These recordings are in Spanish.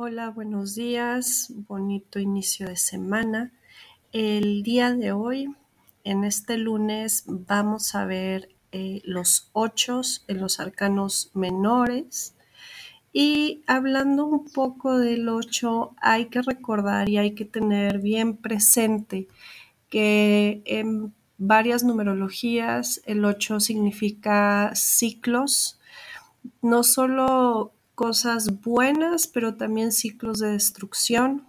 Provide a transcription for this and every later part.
Hola, buenos días, bonito inicio de semana. El día de hoy, en este lunes, vamos a ver eh, los ochos en los arcanos menores. Y hablando un poco del ocho, hay que recordar y hay que tener bien presente que en varias numerologías el ocho significa ciclos, no solo cosas buenas, pero también ciclos de destrucción.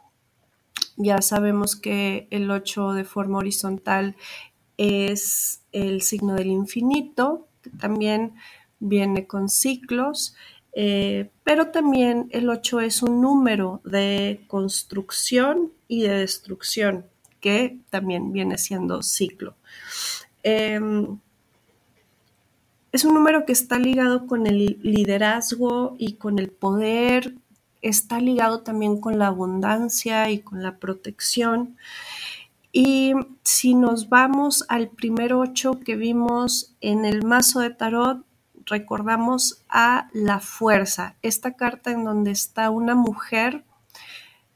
Ya sabemos que el 8 de forma horizontal es el signo del infinito, que también viene con ciclos, eh, pero también el 8 es un número de construcción y de destrucción, que también viene siendo ciclo. Em, es un número que está ligado con el liderazgo y con el poder, está ligado también con la abundancia y con la protección. Y si nos vamos al primer ocho que vimos en el mazo de tarot, recordamos a la fuerza, esta carta en donde está una mujer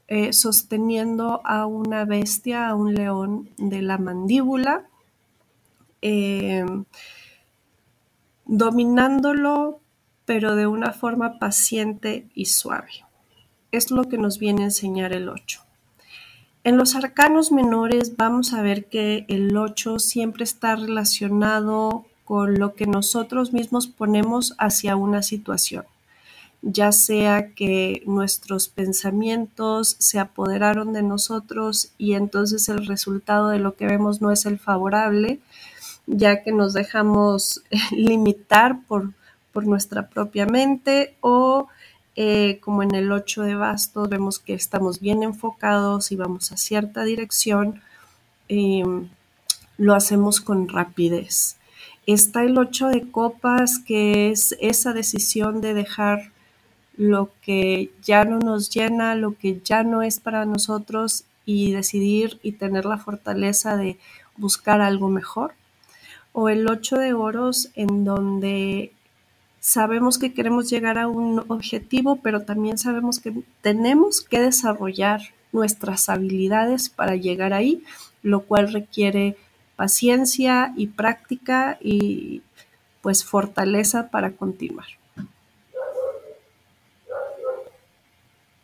eh, sosteniendo a una bestia, a un león de la mandíbula. Eh, dominándolo, pero de una forma paciente y suave. Es lo que nos viene a enseñar el 8. En los arcanos menores vamos a ver que el 8 siempre está relacionado con lo que nosotros mismos ponemos hacia una situación, ya sea que nuestros pensamientos se apoderaron de nosotros y entonces el resultado de lo que vemos no es el favorable, ya que nos dejamos limitar por, nuestra propia mente o eh, como en el 8 de bastos vemos que estamos bien enfocados y vamos a cierta dirección, em, lo hacemos con rapidez. Está el 8 de copas, que es esa decisión de dejar lo que ya no nos llena, lo que ya no es para nosotros y decidir y tener la fortaleza de buscar algo mejor o el 8 de oros en donde sabemos que queremos llegar a un objetivo, pero también sabemos que tenemos que desarrollar nuestras habilidades para llegar ahí, lo cual requiere paciencia y práctica y pues fortaleza para continuar.